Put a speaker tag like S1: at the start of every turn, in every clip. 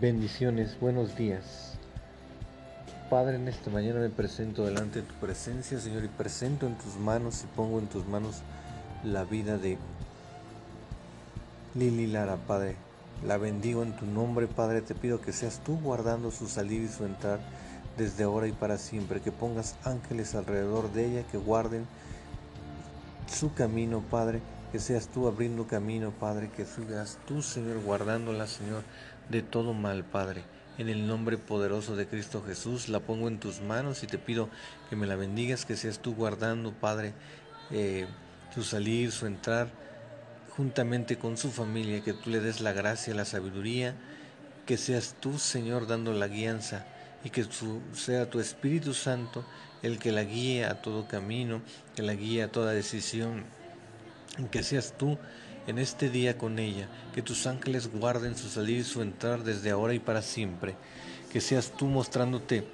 S1: Bendiciones, buenos días. Padre, en esta mañana me presento delante de tu presencia, Señor, y presento en tus manos y pongo en tus manos la vida de Lili Lara, Padre. La bendigo en tu nombre, Padre. Te pido que seas tú guardando su salir y su entrar desde ahora y para siempre. Que pongas ángeles alrededor de ella que guarden su camino, Padre que seas tú abriendo camino, Padre, que seas tú, Señor, guardándola, Señor, de todo mal, Padre. En el nombre poderoso de Cristo Jesús, la pongo en tus manos y te pido que me la bendigas, que seas tú guardando, Padre, eh, su salir, su entrar, juntamente con su familia, que tú le des la gracia, la sabiduría, que seas tú, Señor, dando la guianza y que sea tu Espíritu Santo el que la guíe a todo camino, que la guíe a toda decisión que seas tú en este día con ella, que tus ángeles guarden su salir y su entrar desde ahora y para siempre, que seas tú mostrándote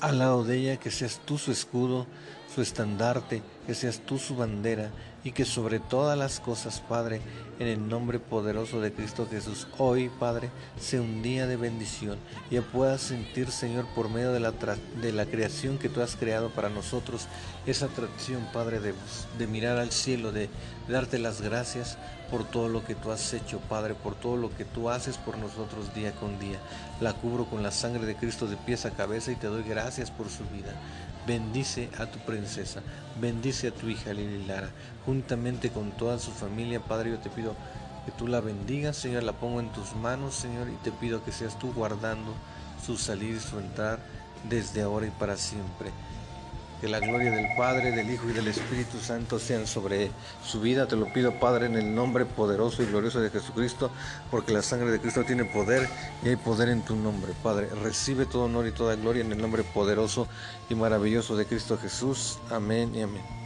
S1: al lado de ella, que seas tú su escudo, su estandarte, que seas tú su bandera y que sobre todas las cosas, Padre, en el nombre poderoso de Cristo Jesús, hoy, Padre, sea un día de bendición y puedas sentir, Señor, por medio de la, de la creación que tú has creado para nosotros, esa atracción, Padre, de, de mirar al cielo, de, de darte las gracias por todo lo que tú has hecho, Padre, por todo lo que tú haces por nosotros día con día. La cubro con la sangre de Cristo de pies a cabeza y te doy gracias por su vida. Bendice a tu princesa, bendice a tu hija Lili Lara, juntamente con toda su familia, Padre, yo te pido que tú la bendigas, Señor, la pongo en tus manos, Señor, y te pido que seas tú guardando su salir y su entrar desde ahora y para siempre. Que la gloria del Padre, del Hijo y del Espíritu Santo sean sobre su vida. Te lo pido, Padre, en el nombre poderoso y glorioso de Jesucristo, porque la sangre de Cristo tiene poder y hay poder en tu nombre, Padre. Recibe todo honor y toda gloria en el nombre poderoso y maravilloso de Cristo Jesús. Amén y amén.